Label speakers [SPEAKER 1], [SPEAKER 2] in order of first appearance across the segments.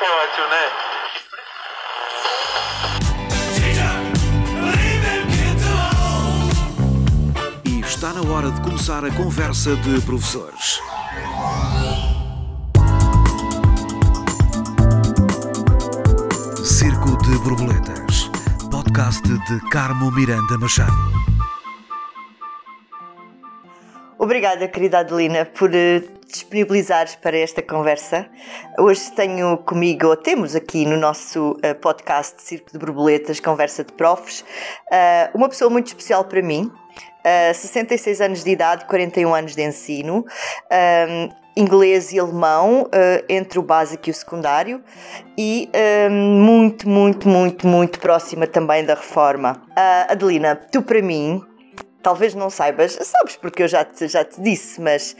[SPEAKER 1] é ótimo, né?
[SPEAKER 2] E está na hora de começar a conversa de professores. Circo de Borboletas, podcast de Carmo Miranda Machado.
[SPEAKER 3] Obrigada, querida Adelina, por eh, disponibilizares para esta conversa. Hoje tenho comigo, ou temos aqui no nosso eh, podcast Circo de Borboletas, Conversa de Profs, eh, uma pessoa muito especial para mim. 66 anos de idade, 41 anos de ensino, inglês e alemão, entre o básico e o secundário, e muito, muito, muito, muito próxima também da reforma. Adelina, tu para mim talvez não saibas, sabes porque eu já te, já te disse, mas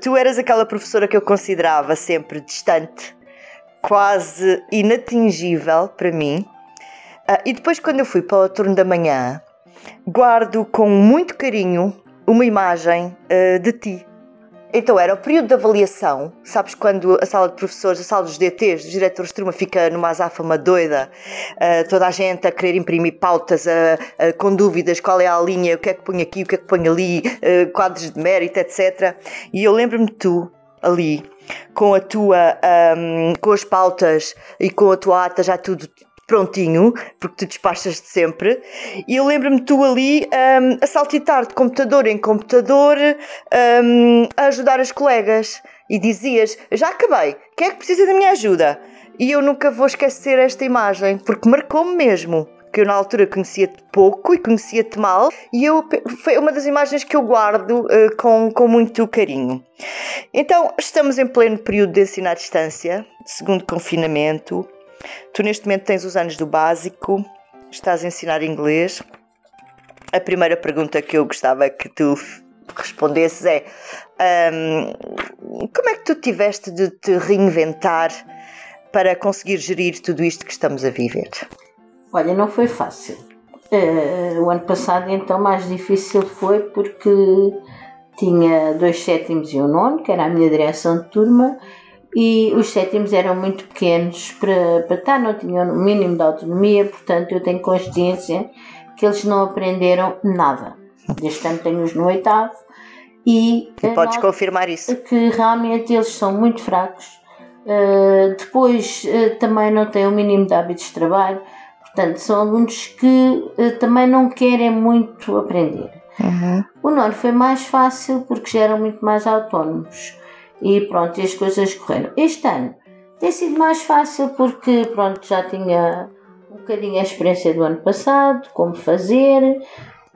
[SPEAKER 3] tu eras aquela professora que eu considerava sempre distante, quase inatingível para mim. Uh, e depois, quando eu fui para o turno da manhã, guardo com muito carinho uma imagem uh, de ti. Então era o período de avaliação, sabes quando a sala de professores, a sala dos DTs, dos diretores de turma fica numa azáfama doida, uh, toda a gente a querer imprimir pautas, uh, uh, com dúvidas, qual é a linha, o que é que põe aqui, o que é que põe ali, quadros de mérito, etc. E eu lembro-me tu, ali, com a tua, um, com as pautas e com a tua ata já tudo prontinho, porque tu despachas de sempre. E eu lembro-me tu ali um, a saltitar de computador em computador um, a ajudar as colegas e dizias: Já acabei, quem é que precisa da minha ajuda? E eu nunca vou esquecer esta imagem, porque marcou-me mesmo. Que eu na altura conhecia-te pouco e conhecia-te mal, e eu, foi uma das imagens que eu guardo uh, com, com muito carinho. Então, estamos em pleno período de ensino à distância, segundo confinamento, Tu neste momento tens os anos do básico, estás a ensinar inglês. A primeira pergunta que eu gostava que tu respondesses é um, como é que tu tiveste de te reinventar para conseguir gerir tudo isto que estamos a viver?
[SPEAKER 4] Olha, não foi fácil. Uh, o ano passado então mais difícil foi porque tinha dois sétimos e um nono, que era a minha direção de turma, e os sétimos eram muito pequenos para, para estar, não tinham o mínimo de autonomia, portanto eu tenho consciência que eles não aprenderam nada. Deste ano tenho-os no oitavo
[SPEAKER 3] e, e podes confirmar isso.
[SPEAKER 4] Que realmente eles são muito fracos. Uh, depois uh, também não têm o mínimo de hábitos de trabalho, portanto são alunos que uh, também não querem muito aprender. Uhum. O nono foi mais fácil porque já eram muito mais autónomos e pronto, e as coisas correram. Este ano tem sido mais fácil porque pronto, já tinha um bocadinho a experiência do ano passado, como fazer.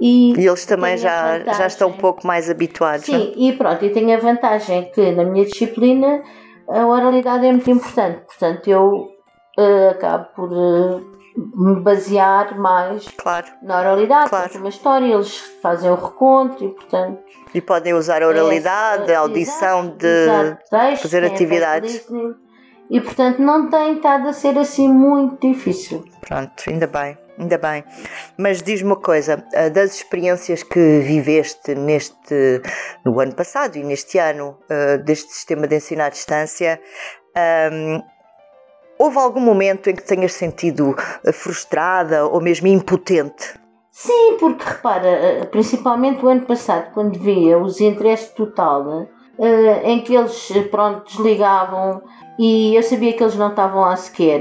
[SPEAKER 3] E, e eles também já, já estão um pouco mais habituados.
[SPEAKER 4] Sim, não? e pronto, e tem a vantagem que na minha disciplina a oralidade é muito importante, portanto eu uh, acabo por uh, me basear mais
[SPEAKER 3] claro.
[SPEAKER 4] na oralidade, claro. porque uma história eles fazem o reconto e portanto
[SPEAKER 3] e podem usar a oralidade, é, a audição de exato, texto, fazer atividades.
[SPEAKER 4] E portanto não tem estado a ser assim muito difícil.
[SPEAKER 3] Pronto, ainda bem, ainda bem. Mas diz-me uma coisa, eh, das experiências que viveste neste no ano passado e neste ano eh, deste sistema de ensino à distância, ehm, Houve algum momento em que tenhas sentido eh, frustrada ou mesmo impotente?
[SPEAKER 4] Sim, porque repara, eh, principalmente o ano passado, quando via os interesses total, eh, em que eles pronto, desligavam e eu sabia que eles não estavam lá sequer.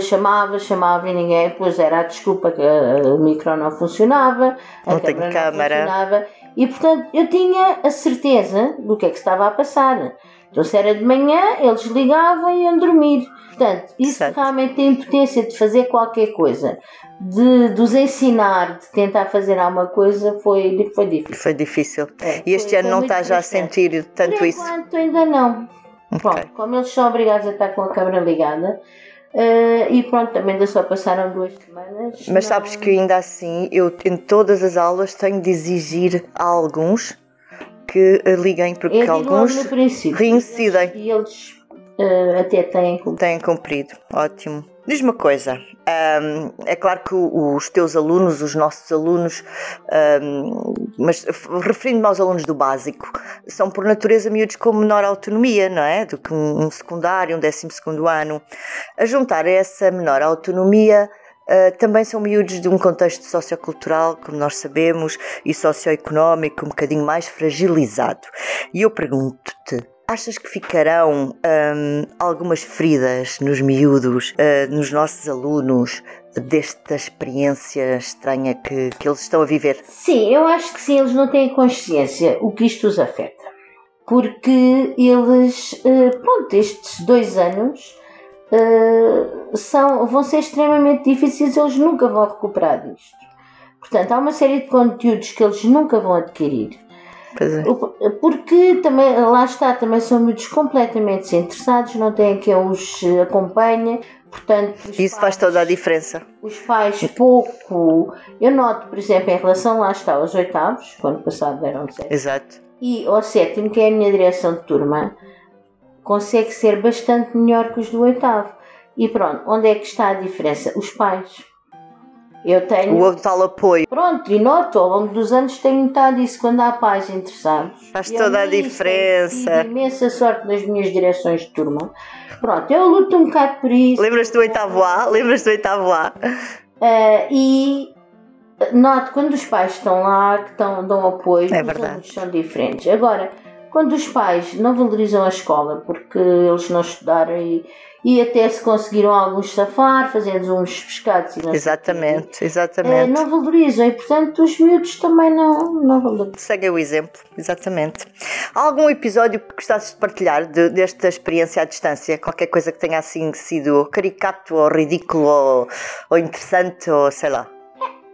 [SPEAKER 4] chamava, chamava e ninguém, depois era a desculpa que o micro não funcionava, a
[SPEAKER 3] não câmera não funcionava
[SPEAKER 4] e portanto eu tinha a certeza do que é que estava a passar. Então, se era de manhã, eles ligavam e iam dormir. Portanto, isso certo. realmente tem impotência de fazer qualquer coisa, de, de os ensinar, de tentar fazer alguma coisa, foi, foi difícil.
[SPEAKER 3] Foi difícil. É, e este foi, ano foi não está já a sentir tanto Por isso?
[SPEAKER 4] enquanto, ainda não. Okay. Pronto, como eles são obrigados a estar com a câmera ligada, Uh, e pronto, também ainda só passaram duas semanas.
[SPEAKER 3] Mas não... sabes que ainda assim, eu em todas as aulas tenho de exigir a alguns que liguem, porque eu alguns reincidem.
[SPEAKER 4] E eles uh, até têm cumprido.
[SPEAKER 3] Têm cumprido, ótimo. Diz uma coisa, hum, é claro que os teus alunos, os nossos alunos, hum, mas referindo-me aos alunos do básico, são por natureza miúdos com menor autonomia, não é? Do que um, um secundário, um décimo segundo ano. A juntar a essa menor autonomia, Uh, também são miúdos de um contexto sociocultural, como nós sabemos, e socioeconómico um bocadinho mais fragilizado. E eu pergunto-te, achas que ficarão hum, algumas feridas nos miúdos, uh, nos nossos alunos, desta experiência estranha que, que eles estão a viver?
[SPEAKER 4] Sim, eu acho que sim, eles não têm consciência o que isto os afeta. Porque eles, eh, pronto, estes dois anos eh, são, vão ser extremamente difíceis, eles nunca vão recuperar disto. Portanto, há uma série de conteúdos que eles nunca vão adquirir.
[SPEAKER 3] É.
[SPEAKER 4] Porque também, lá está, também são miúdos completamente desinteressados, não têm quem os acompanhe. Portanto,
[SPEAKER 3] Isso faz
[SPEAKER 4] pais-
[SPEAKER 3] toda a diferença.
[SPEAKER 4] os pais pouco. Eu noto, por exemplo, em relação lá está aos oitavos, que ano passado eram sete,
[SPEAKER 3] Exato.
[SPEAKER 4] e ao sétimo, que é a minha direção de turma, consegue ser bastante melhor que os do oitavo. E pronto, onde é que está a diferença? Os pais. Eu tenho.
[SPEAKER 3] O tal apoio.
[SPEAKER 4] Pronto, e noto, ao longo dos anos tenho notado isso quando há pais interessados.
[SPEAKER 3] Faz
[SPEAKER 4] E
[SPEAKER 3] toda a
[SPEAKER 4] tenho
[SPEAKER 3] diferença.
[SPEAKER 4] tido imensa sorte nas minhas direções de turma. Pronto, eu luto um bocado por isso.
[SPEAKER 3] Lembras-te do oitavo A? Lembras-te do oitavo A?
[SPEAKER 4] Uh, e noto quando os pais estão lá que estão, dão apoio,
[SPEAKER 3] É
[SPEAKER 4] os alunos são diferentes. Agora, quando os pais não valorizam a escola porque eles não estudaram e, e até se conseguiram alguns safar, fazendo uns pescados e não
[SPEAKER 3] Exatamente,
[SPEAKER 4] uh,
[SPEAKER 3] exatamente.
[SPEAKER 4] não valorizam e portanto os miúdos também não, não valorizam.
[SPEAKER 3] Segue o exemplo, exatamente. Há algum episódio que gostasses de partilhar de- desta experiência à distância? Qualquer coisa que tenha assim sido caricato ou ridículo ou, ou interessante ou sei lá.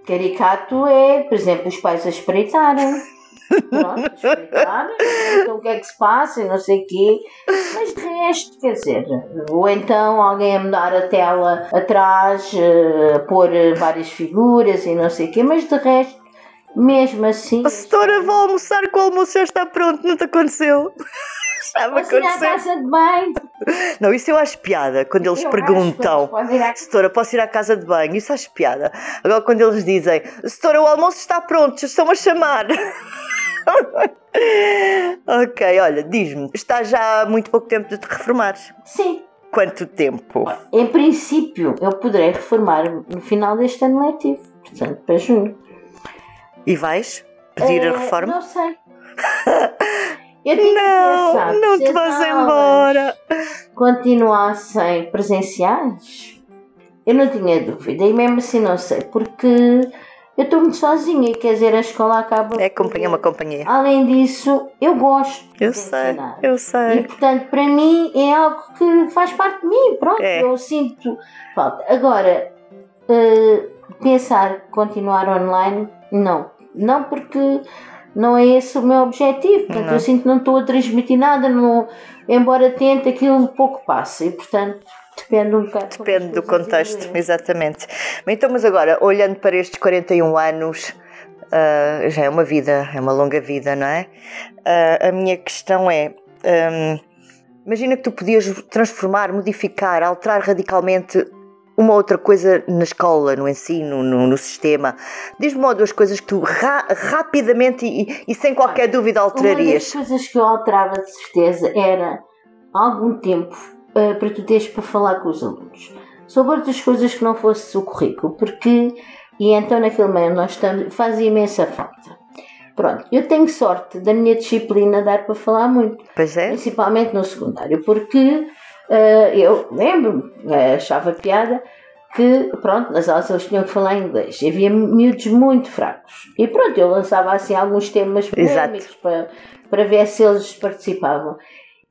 [SPEAKER 4] Caricato é, por exemplo, os pais a espreitarem. Pronto, espreitarem, então o que é que se passa e não sei o quê. Mas de resto, quer dizer, ou então alguém a mudar a tela atrás, eh, pôr várias figuras e não sei o quê, mas de resto, mesmo assim.
[SPEAKER 3] A setora, vou almoçar que o almoço já está pronto, não te aconteceu?
[SPEAKER 4] Ir à
[SPEAKER 3] aconteceu.
[SPEAKER 4] casa de banho?
[SPEAKER 3] Não, isso eu acho piada quando eles
[SPEAKER 4] Eu
[SPEAKER 3] perguntam. Setora, posso ir à casa de banho? Isso acho piada. Agora, quando eles dizem, Setora, o almoço está pronto, estão a chamar. ok, olha, diz-me, está já há muito pouco tempo de te reformares.
[SPEAKER 4] Sim,
[SPEAKER 3] Quanto tempo?
[SPEAKER 4] em princípio, eu poderei reformar no final deste ano letivo, portanto, para junho.
[SPEAKER 3] E vais pedir a
[SPEAKER 4] Eh,
[SPEAKER 3] reforma?
[SPEAKER 4] Não sei. Eu tinha
[SPEAKER 3] Não,
[SPEAKER 4] pensado,
[SPEAKER 3] não te vás embora.
[SPEAKER 4] Continuassem presenciais, eu não tinha dúvida. E mesmo assim não sei, porque eu estou muito sozinha e quer dizer, a escola acaba.
[SPEAKER 3] É companhia, uma companhia.
[SPEAKER 4] Além disso, eu gosto
[SPEAKER 3] Eu
[SPEAKER 4] de
[SPEAKER 3] sei,
[SPEAKER 4] ensinar.
[SPEAKER 3] eu
[SPEAKER 4] E
[SPEAKER 3] sei.
[SPEAKER 4] portanto, para mim é algo que faz parte de mim. Pronto,
[SPEAKER 3] É.
[SPEAKER 4] eu sinto falta. Agora, eh, pensar continuar online, não. Não porque não é esse o meu objetivo. Portanto,
[SPEAKER 3] Não.
[SPEAKER 4] eu sinto que não estou a transmitir nada, não, embora tente, aquilo pouco passa. E portanto, depende um bocado.
[SPEAKER 3] Depende do contexto, exatamente. Então, mas agora, olhando para estes 41 anos, ah, já é uma vida, é uma longa vida, não é? Ah, a minha questão é: hum, imagina que tu podias transformar, modificar, alterar radicalmente uma outra coisa na escola, no ensino, no, no sistema. Diz-me uma ou duas coisas que tu ra- rapidamente e, e sem qualquer dúvida
[SPEAKER 4] Uma das
[SPEAKER 3] alterarias.
[SPEAKER 4] coisas que eu alterava de certeza era algum tempo eh, para tu teres para falar com os alunos sobre outras coisas que não fosse o currículo, porque e então naquele meio nós estamos, faz imensa falta. Pronto, eu tenho sorte da minha disciplina dar para falar muito,
[SPEAKER 3] Pois é?
[SPEAKER 4] principalmente no secundário, porque eu lembro-me, eh, achava piada que, pronto, nas aulas eles tinham que falar inglês. E havia miúdos muito fracos. E pronto, eu lançava assim alguns temas polémicos para, para ver se eles participavam.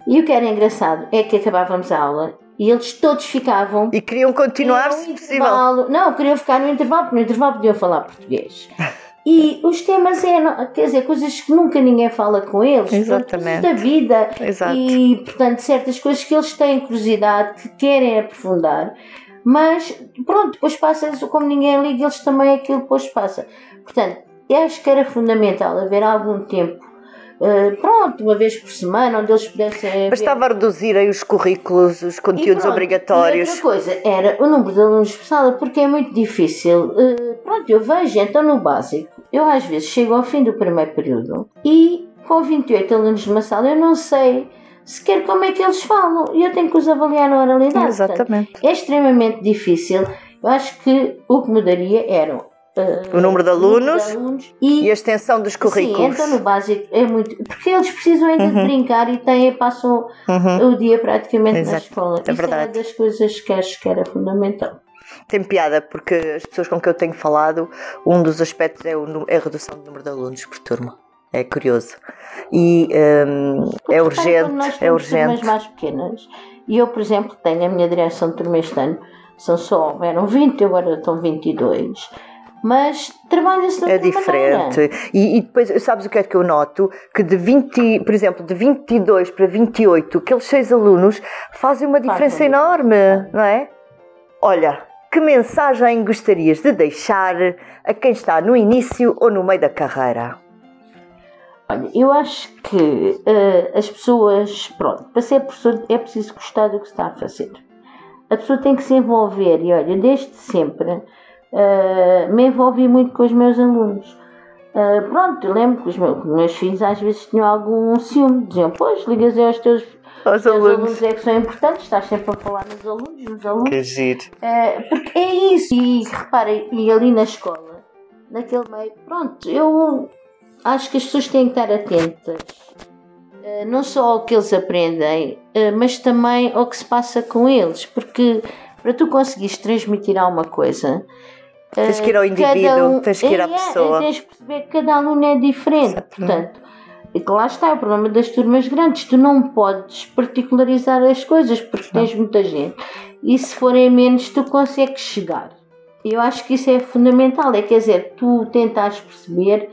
[SPEAKER 4] E o que era engraçado é que acabávamos a aula e eles todos ficavam.
[SPEAKER 3] E queriam continuar, se possível.
[SPEAKER 4] Não, queriam ficar no intervalo, porque no intervalo podiam falar português. E os temas eram, quer dizer, coisas que nunca ninguém fala com eles,
[SPEAKER 3] Exatamente.
[SPEAKER 4] coisas da vida,
[SPEAKER 3] Exato.
[SPEAKER 4] e, portanto, certas coisas que eles têm curiosidade, que querem aprofundar, mas, pronto, depois passa, como ninguém liga, eles também aquilo depois passa. Portanto, eu acho que era fundamental haver algum tempo uh, pronto, uma vez por semana, onde eles pudessem.
[SPEAKER 3] Bastava reduzirem os currículos, os conteúdos
[SPEAKER 4] pronto,
[SPEAKER 3] obrigatórios.
[SPEAKER 4] E outra coisa era o número de alunos por sala, porque é muito difícil. Uh, pronto, eu vejo, então no básico, eu às vezes chego ao fim do primeiro período e com 28 alunos numa sala, eu não sei sequer como é que eles falam e eu tenho que os avaliar na oralidade.
[SPEAKER 3] Exatamente.
[SPEAKER 4] Portanto, é extremamente difícil. Eu acho que o que mudaria era uh,
[SPEAKER 3] o número de alunos,
[SPEAKER 4] de alunos e,
[SPEAKER 3] e, a extensão dos currículos.
[SPEAKER 4] Sim, então no básico é muito. Porque eles precisam ainda
[SPEAKER 3] Uhum.
[SPEAKER 4] de brincar e têm, passam
[SPEAKER 3] Uhum.
[SPEAKER 4] o dia praticamente na
[SPEAKER 3] Exato,
[SPEAKER 4] escola.
[SPEAKER 3] é
[SPEAKER 4] Isso
[SPEAKER 3] verdade.
[SPEAKER 4] era das coisas que acho que era fundamental.
[SPEAKER 3] Tem piada, porque as pessoas com que eu tenho falado, um dos aspectos é, o, é a redução do número de alunos por turma. É curioso. E hum, é
[SPEAKER 4] quando nós
[SPEAKER 3] urgente, é
[SPEAKER 4] temos turmas
[SPEAKER 3] urgente.
[SPEAKER 4] mais pequenas, e eu, por exemplo, tenho a minha direção de turma este ano, são só, eram 20, agora estão 22, mas trabalha-se de
[SPEAKER 3] É
[SPEAKER 4] outra maneira.
[SPEAKER 3] diferente. E, e depois, sabes o que é que eu noto? Que de 20, por exemplo, de 22 para 28, aqueles seis alunos fazem uma diferença
[SPEAKER 4] Fazem.
[SPEAKER 3] enorme, não é? Olha, que mensagem gostarias de deixar a quem está no início ou no meio da carreira?
[SPEAKER 4] Olha, eu acho que eh, as pessoas, pronto, para ser professor é preciso gostar do que se está a fazer. A pessoa tem que se envolver e olha, desde sempre eh, me envolvi muito com os meus alunos. Eh, pronto, lembro que os meus, os meus filhos às vezes tinham algum ciúme, diziam, pois, ligas aos teus,
[SPEAKER 3] Aos
[SPEAKER 4] teus
[SPEAKER 3] alunos.
[SPEAKER 4] alunos é que são importantes, estás sempre a falar nos alunos, nos alunos.
[SPEAKER 3] Que giro.
[SPEAKER 4] É, porque é isso. E reparem, e ali na escola, naquele meio, pronto, eu acho que as pessoas têm que estar atentas. Não só ao que eles aprendem, mas também ao que se passa com eles, porque para tu conseguires transmitir alguma coisa,
[SPEAKER 3] Tens que ir ao
[SPEAKER 4] eh,
[SPEAKER 3] indivíduo, tens que ir à
[SPEAKER 4] é, é,
[SPEAKER 3] pessoa.
[SPEAKER 4] Tens que perceber que cada aluno é diferente.
[SPEAKER 3] Exatamente.
[SPEAKER 4] Portanto, e lá está o problema das turmas grandes. Tu não podes particularizar as coisas porque
[SPEAKER 3] Não.
[SPEAKER 4] tens muita gente. E se forem menos, tu consegues chegar. Eu acho que isso é fundamental. É quer dizer, tu tentas perceber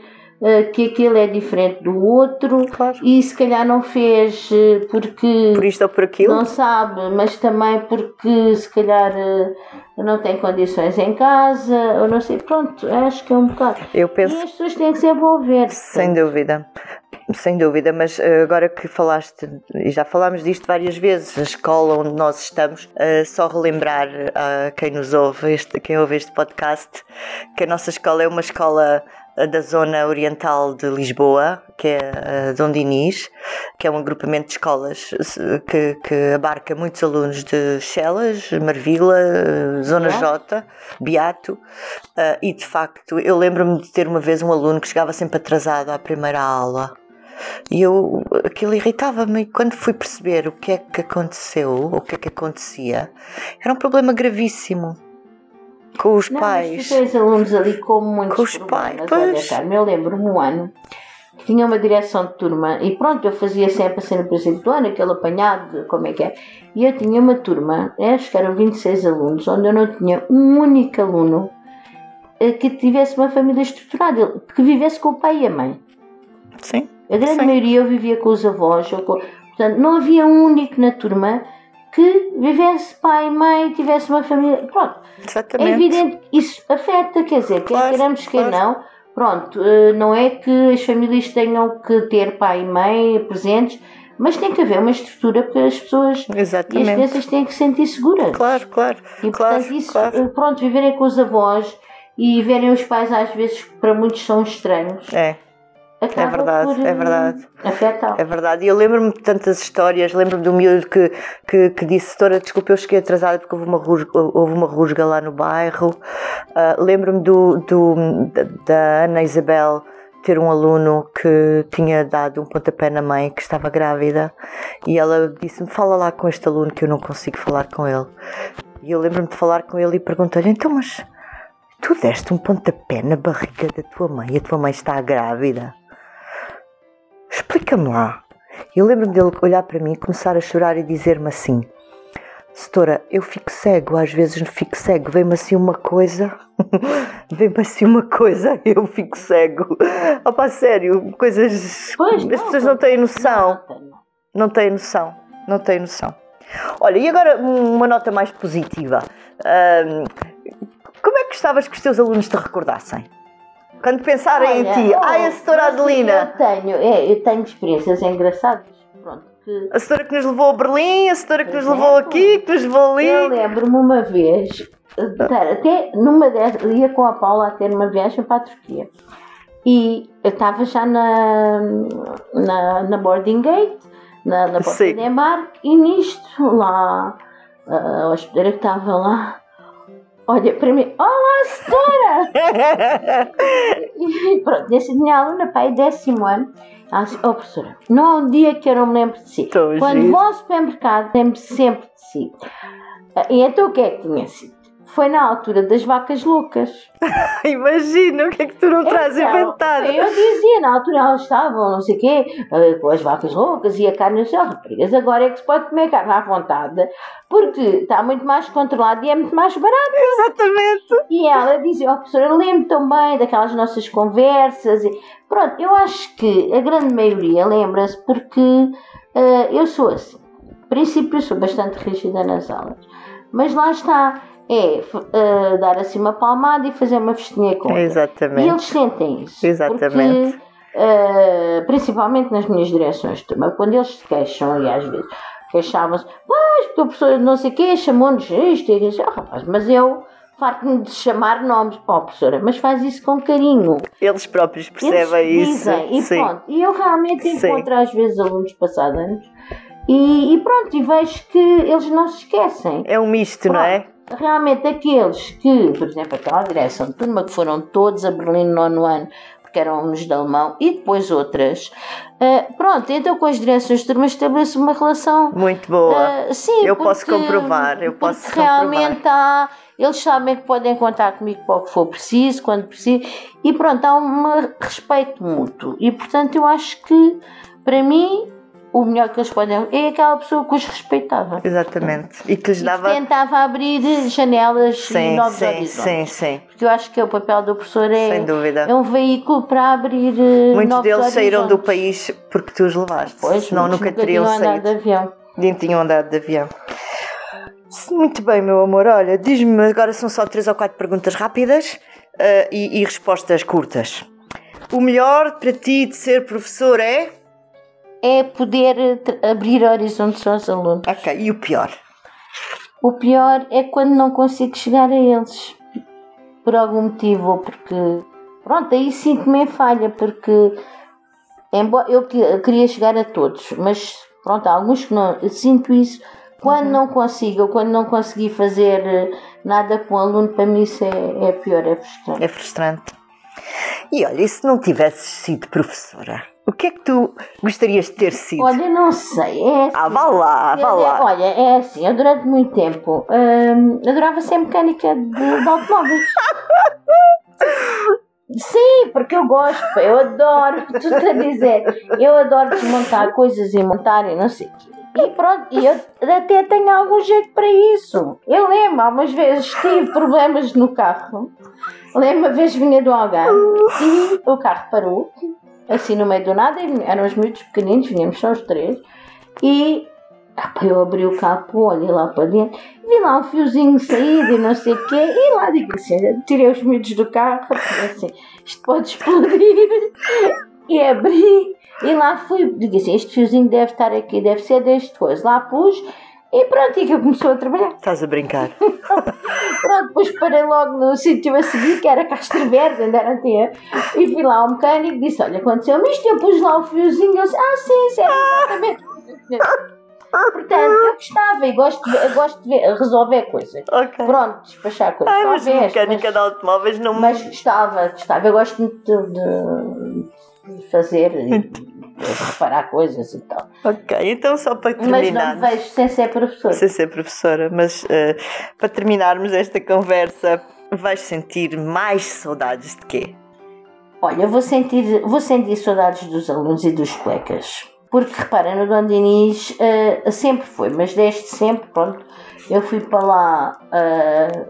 [SPEAKER 4] que aquele é diferente do outro
[SPEAKER 3] Claro.
[SPEAKER 4] e se calhar não fez eh, porque
[SPEAKER 3] Por isto ou por aquilo.
[SPEAKER 4] não sabe, mas também porque se calhar eh, não tem condições em casa, ou não sei, pronto, acho que é um bocado.
[SPEAKER 3] Eu
[SPEAKER 4] E
[SPEAKER 3] penso.
[SPEAKER 4] as pessoas têm que se envolver.
[SPEAKER 3] Sem dúvida, sem dúvida, mas eh, agora que falaste, e já falámos disto várias vezes, a escola onde nós estamos, eh, só relembrar a quem nos ouve, este, quem ouve este podcast, que a nossa escola é uma escola eh, da zona oriental de Lisboa, que é a Dom Dinis, que é um agrupamento de escolas que, que abarca muitos alunos de Chelas, Marvila, eh, Zona. J, Beato, e de facto, eu lembro-me de ter uma vez um aluno que chegava sempre atrasado à primeira aula. E eu, aquilo irritava-me. E quando fui perceber o que é que aconteceu, o que é que acontecia, era um problema gravíssimo com os
[SPEAKER 4] Não,
[SPEAKER 3] pais.
[SPEAKER 4] tu tens alunos ali com muitos
[SPEAKER 3] Com os
[SPEAKER 4] problemas.
[SPEAKER 3] pais,
[SPEAKER 4] Olha, eu lembro-me um ano que tinha uma direção de turma e pronto, eu fazia sempre assim no presente do ano, aquele apanhado, como é que é. E eu tinha uma turma, acho que eram 26 alunos, onde eu não tinha um único aluno eh, que tivesse uma família estruturada, que vivesse com o pai e a mãe.
[SPEAKER 3] Sim,
[SPEAKER 4] A grande
[SPEAKER 3] Sim.
[SPEAKER 4] maioria eu vivia com os avós. Ou com... Portanto, não havia um único na turma que vivesse pai e mãe, tivesse uma família. Pronto, é
[SPEAKER 3] exatamente.
[SPEAKER 4] evidente que isso afeta, quer dizer, quer
[SPEAKER 3] Claro,
[SPEAKER 4] queiramos, quer
[SPEAKER 3] claro.
[SPEAKER 4] não. Pronto, eh, não é que as famílias tenham que ter pai e mãe presentes, mas tem que haver uma estrutura para as pessoas e as
[SPEAKER 3] Exatamente.
[SPEAKER 4] crianças têm que se sentir seguras.
[SPEAKER 3] Claro, claro.
[SPEAKER 4] E
[SPEAKER 3] claro,
[SPEAKER 4] portanto, isso,
[SPEAKER 3] claro.
[SPEAKER 4] eh, pronto, viverem com os avós e verem os pais às vezes, para muitos são estranhos.
[SPEAKER 3] É,
[SPEAKER 4] acaba
[SPEAKER 3] verdade,
[SPEAKER 4] por,
[SPEAKER 3] é verdade.
[SPEAKER 4] Afetar.
[SPEAKER 3] é verdade. E eu lembro-me de tantas histórias. Lembro-me do miúdo que, que, que disse: Doutora, desculpa, eu cheguei atrasada porque houve uma rusga, houve uma rusga lá no bairro. Ah, lembro-me do, do, da, da Ana Isabel ter um aluno que tinha dado um pontapé na mãe que estava grávida e ela disse-me: Fala lá com este aluno que eu não consigo falar com ele. E eu lembro-me de falar com ele e perguntei-lhe: Então, mas tu deste um pontapé na barriga da tua mãe e a tua mãe está grávida? Explica-me lá. Eu lembro-me dele olhar para mim, começar a chorar e dizer-me assim: Setora, eu fico cego, às vezes não fico cego, vem-me assim uma coisa, vem-me assim uma coisa, eu fico cego. Opa, sério, coisas.
[SPEAKER 4] Pois,
[SPEAKER 3] As pessoas não têm noção,
[SPEAKER 4] Não,
[SPEAKER 3] têm noção, não têm noção. Olha, e agora uma nota mais positiva. Ahm, como é que gostavas que os teus alunos te recordassem? Quando pensarem em
[SPEAKER 4] Olha,
[SPEAKER 3] ti,
[SPEAKER 4] oh,
[SPEAKER 3] ai, a setora
[SPEAKER 4] mas
[SPEAKER 3] Adelina,
[SPEAKER 4] Eu tenho, é, eu tenho experiências engraçadas. Pronto, que
[SPEAKER 3] a setora que nos levou a Berlim, a setora que nos
[SPEAKER 4] é,
[SPEAKER 3] levou aqui, que nos levou
[SPEAKER 4] eu
[SPEAKER 3] ali.
[SPEAKER 4] lembro-me uma vez, até numa dessas, ia com a Paula a ter uma viagem para a Turquia. E eu estava já na, na, na boarding gate, na, na porta
[SPEAKER 3] Sim.
[SPEAKER 4] de embarque, e nisto lá, a hospedeira que estava lá, olha para mim, olá, setora! E pronto, nesse minha aluna, pai, décimo ano, ela disse, oh professora, não há um dia que eu não me lembro de si.
[SPEAKER 3] Tô
[SPEAKER 4] Quando
[SPEAKER 3] giro.
[SPEAKER 4] vou ao supermercado, lembro sempre de si. E então o que é que tinha sido? Foi na altura das vacas loucas.
[SPEAKER 3] Imagina o que é que tu não traz
[SPEAKER 4] Então,
[SPEAKER 3] inventado.
[SPEAKER 4] Eu dizia, na altura elas estavam, não sei o quê, ah, com as vacas loucas e a carne no céu. Raparigas, agora é que se pode comer carne à vontade, porque está muito mais controlado e é muito mais barato.
[SPEAKER 3] Exatamente.
[SPEAKER 4] E ela dizia, oh professora, eu lembro também daquelas nossas conversas. E, pronto, eu acho que a grande maioria lembra-se porque ah, eu sou assim. A princípio eu sou bastante rígida nas aulas. Mas lá está, é ah, dar assim uma palmada e fazer uma festinha com eles. E
[SPEAKER 3] Exatamente.
[SPEAKER 4] eles sentem isso.
[SPEAKER 3] Exatamente.
[SPEAKER 4] Porque, ah, principalmente nas minhas direções de turma, quando eles se queixam, e às vezes queixavam-se, pois, porque o professor não sei o quê chamou-nos isto e isso, oh, rapaz, mas eu farto-me de chamar nomes, ó professora, mas faz isso com carinho.
[SPEAKER 3] Eles próprios
[SPEAKER 4] Eles
[SPEAKER 3] percebem isso.
[SPEAKER 4] dizem, e
[SPEAKER 3] Sim.
[SPEAKER 4] pronto. E eu realmente
[SPEAKER 3] Sim.
[SPEAKER 4] encontro às vezes alunos passados anos e, e pronto, e vejo que eles não se esquecem.
[SPEAKER 3] É um misto, não é?
[SPEAKER 4] Realmente aqueles que, por exemplo, aquela direção de turma que foram todos a Berlim no nono ano, porque eram alunos de alemão, e depois outras, ah, pronto, então com as direções de turma estabelece uma relação.
[SPEAKER 3] Muito boa.
[SPEAKER 4] ah, sim,
[SPEAKER 3] Eu posso
[SPEAKER 4] porque-
[SPEAKER 3] comprovar, eu posso comprovar.
[SPEAKER 4] realmente há, eles sabem que podem contar comigo para o que for preciso, quando preciso, e pronto, há um respeito mútuo. E portanto eu acho que, para mim, o melhor que eles podem é aquela pessoa que os respeitava.
[SPEAKER 3] Exatamente. E que lhes
[SPEAKER 4] E
[SPEAKER 3] dava.
[SPEAKER 4] tentava abrir janelas e
[SPEAKER 3] Sim,
[SPEAKER 4] novos
[SPEAKER 3] sim,
[SPEAKER 4] horizontes.
[SPEAKER 3] sim, sim.
[SPEAKER 4] Porque eu acho que o papel do professor é,
[SPEAKER 3] Sem dúvida.
[SPEAKER 4] é um veículo para abrir eh,
[SPEAKER 3] Muitos deles saíram do
[SPEAKER 4] horizontes.
[SPEAKER 3] país porque tu os levaste.
[SPEAKER 4] Pois,
[SPEAKER 3] senão
[SPEAKER 4] muitos
[SPEAKER 3] nunca teriam
[SPEAKER 4] tinham andado de
[SPEAKER 3] saído.
[SPEAKER 4] avião.
[SPEAKER 3] Nem tinham andado de avião. Muito bem, meu amor. Olha, diz-me, agora são só três ou quatro perguntas rápidas eh, e, e respostas curtas. O melhor para ti de ser professor é?
[SPEAKER 4] É poder eh, abrir horizontes aos alunos.
[SPEAKER 3] Ok, e o pior?
[SPEAKER 4] O pior é quando não consigo chegar a eles. Por algum motivo, ou porque. Pronto, aí sinto-me em falha, porque. Embora eu que- eu queria chegar a todos, mas pronto, há alguns que não. Eu sinto isso. Quando não consigo, ou quando não consegui fazer eh, nada com o aluno, para mim isso é, é pior, é frustrante.
[SPEAKER 3] É frustrante. E olha, e se não tivesses sido professora? O que é que tu gostarias de ter sido?
[SPEAKER 4] Olha, não sei, é assim.
[SPEAKER 3] ah, vá lá, vá lá.
[SPEAKER 4] Olha, é assim, eu durante muito tempo hum, adorava ser mecânica de, de automóveis. Sim, porque eu gosto, eu adoro, tu estás a dizer, eu adoro desmontar coisas e montar e não sei o quê. E pronto, e eu até tenho algum jeito para isso. Eu lembro, algumas vezes tive problemas no carro. Lembro uma vez vinha do Algarve e o carro parou, assim no meio do nada, eram os miúdos pequeninos, vinhamos só os três, e ah, pá, eu abri o capô, olhei lá para dentro, vi lá um fiozinho saído e não sei o quê, e lá digo assim, tirei os miúdos do carro, assim, isto pode explodir, e abri, e lá fui, digo assim, este fiozinho deve estar aqui, deve ser deste coisa, lá pus, e pronto, e que começou a trabalhar.
[SPEAKER 3] Estás a brincar.
[SPEAKER 4] Pronto, depois parei logo no sítio a seguir, que era Castro Verde, ainda era ter, e fui lá ao mecânico e disse, olha, aconteceu-me isto, eu pus lá o fiozinho, eu disse, ah sim, é exatamente. Portanto, eu gostava e gosto de, eu gosto de ver- resolver coisas.
[SPEAKER 3] Ok.
[SPEAKER 4] Pronto, despachar coisas.
[SPEAKER 3] Ai, mas
[SPEAKER 4] talvez,
[SPEAKER 3] mecânica
[SPEAKER 4] mas,
[SPEAKER 3] de automóveis não
[SPEAKER 4] mas gostava, gostava. Eu gosto muito de, de fazer reparar coisas e tal.
[SPEAKER 3] Ok, então só para
[SPEAKER 4] Mas não
[SPEAKER 3] terminar.
[SPEAKER 4] vejo sem ser professor.
[SPEAKER 3] sem ser professora, mas eh, para terminarmos esta conversa, vais sentir mais saudades de quê?
[SPEAKER 4] Olha, vou sentir, vou sentir saudades dos alunos e dos colegas. Porque, repara, no Dom Dinis eh, sempre foi, mas desde sempre, pronto, eu fui para lá eh,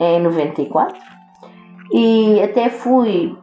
[SPEAKER 4] em 94 e até fui,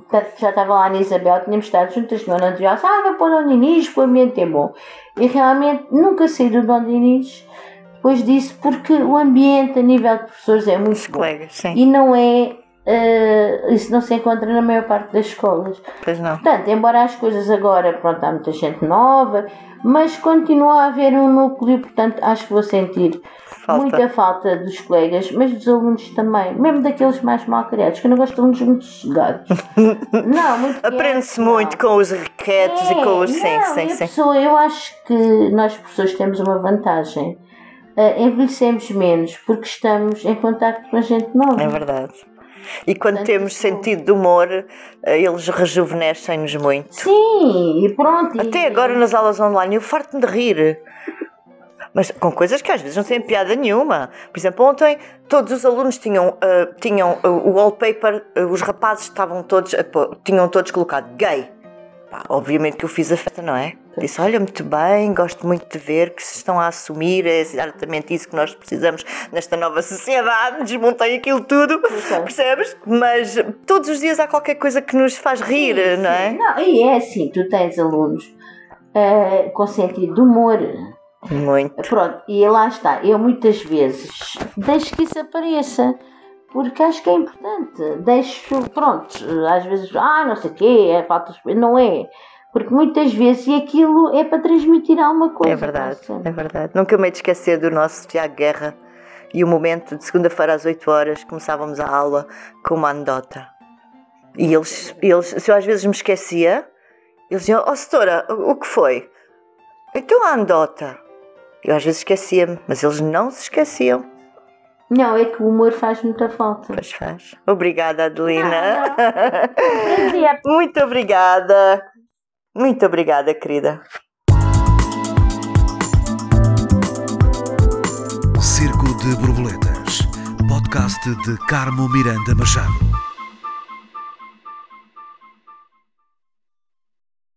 [SPEAKER 4] portanto, já estava lá na Isabel, tínhamos estado juntas no ano anterior, ah, vai para o Dom Dinis, que o ambiente é bom. E realmente nunca saí do Dom Dinis depois disso, porque o ambiente a nível de professores é muito
[SPEAKER 3] Os
[SPEAKER 4] bom.
[SPEAKER 3] colegas, sim.
[SPEAKER 4] E não é uh, isso não se encontra na maior parte das escolas.
[SPEAKER 3] Pois não.
[SPEAKER 4] Portanto, embora as coisas agora, pronto, há muita gente nova, mas continua a haver um núcleo, portanto, acho que vou sentir
[SPEAKER 3] Falta.
[SPEAKER 4] muita falta dos colegas, mas dos alunos também, mesmo daqueles mais mal criados, que eu não gosto de alunos muito sossegados. não, muito
[SPEAKER 3] Aprende-se muito com os requetos e com os. Sim,
[SPEAKER 4] É, não,
[SPEAKER 3] sim,
[SPEAKER 4] a
[SPEAKER 3] sim.
[SPEAKER 4] pessoa, eu acho que nós professores temos uma vantagem. Uh, envelhecemos menos porque estamos em contato com a gente nova.
[SPEAKER 3] É verdade. E quando
[SPEAKER 4] Portanto,
[SPEAKER 3] temos
[SPEAKER 4] isso-
[SPEAKER 3] sentido de humor, eh, eles rejuvenescem-nos muito.
[SPEAKER 4] Sim, e pronto. e-
[SPEAKER 3] Até agora nas aulas online eu farto-me de rir. Mas com coisas que às vezes não têm piada nenhuma. Por exemplo, ontem todos os alunos tinham, ah, tinham ah, o wallpaper, ah, os rapazes estavam todos, tinham todos colocado gay. Pá, obviamente que eu fiz a festa, não é? Disse, olha, muito bem, gosto muito de ver que se estão a assumir, é exatamente isso que nós precisamos nesta nova sociedade, desmontei aquilo tudo, percebes? Mas todos os dias há qualquer coisa que nos faz rir,
[SPEAKER 4] Sim,
[SPEAKER 3] não é?
[SPEAKER 4] sim. Não, e é assim, tu tens alunos uh, com sentido de humor.
[SPEAKER 3] Muito.
[SPEAKER 4] Pronto, e lá está. Eu muitas vezes deixo que isso apareça. Porque acho que é importante. Deixo, pronto, às vezes, ah, não sei o quê, é falta de Não é. Porque muitas vezes e aquilo é para transmitir alguma coisa.
[SPEAKER 3] É verdade, é verdade. Nunca me hei de esquecer do nosso Tiago Guerra e o momento de segunda-feira às 8 horas começávamos a aula com uma anedota. E eles, eles, se eu às vezes me esquecia, eles diziam: Oh, setora, o, o que foi? Então a anedota. Eu às vezes esquecia-me, mas eles não se esqueciam.
[SPEAKER 4] Não, é que o humor faz muita falta.
[SPEAKER 3] Pois faz. Obrigada, Adelina.
[SPEAKER 4] Prazer.
[SPEAKER 3] Muito obrigada. Muito obrigada, querida.
[SPEAKER 2] Circo de Borboletas. Podcast de Carmo Miranda Machado.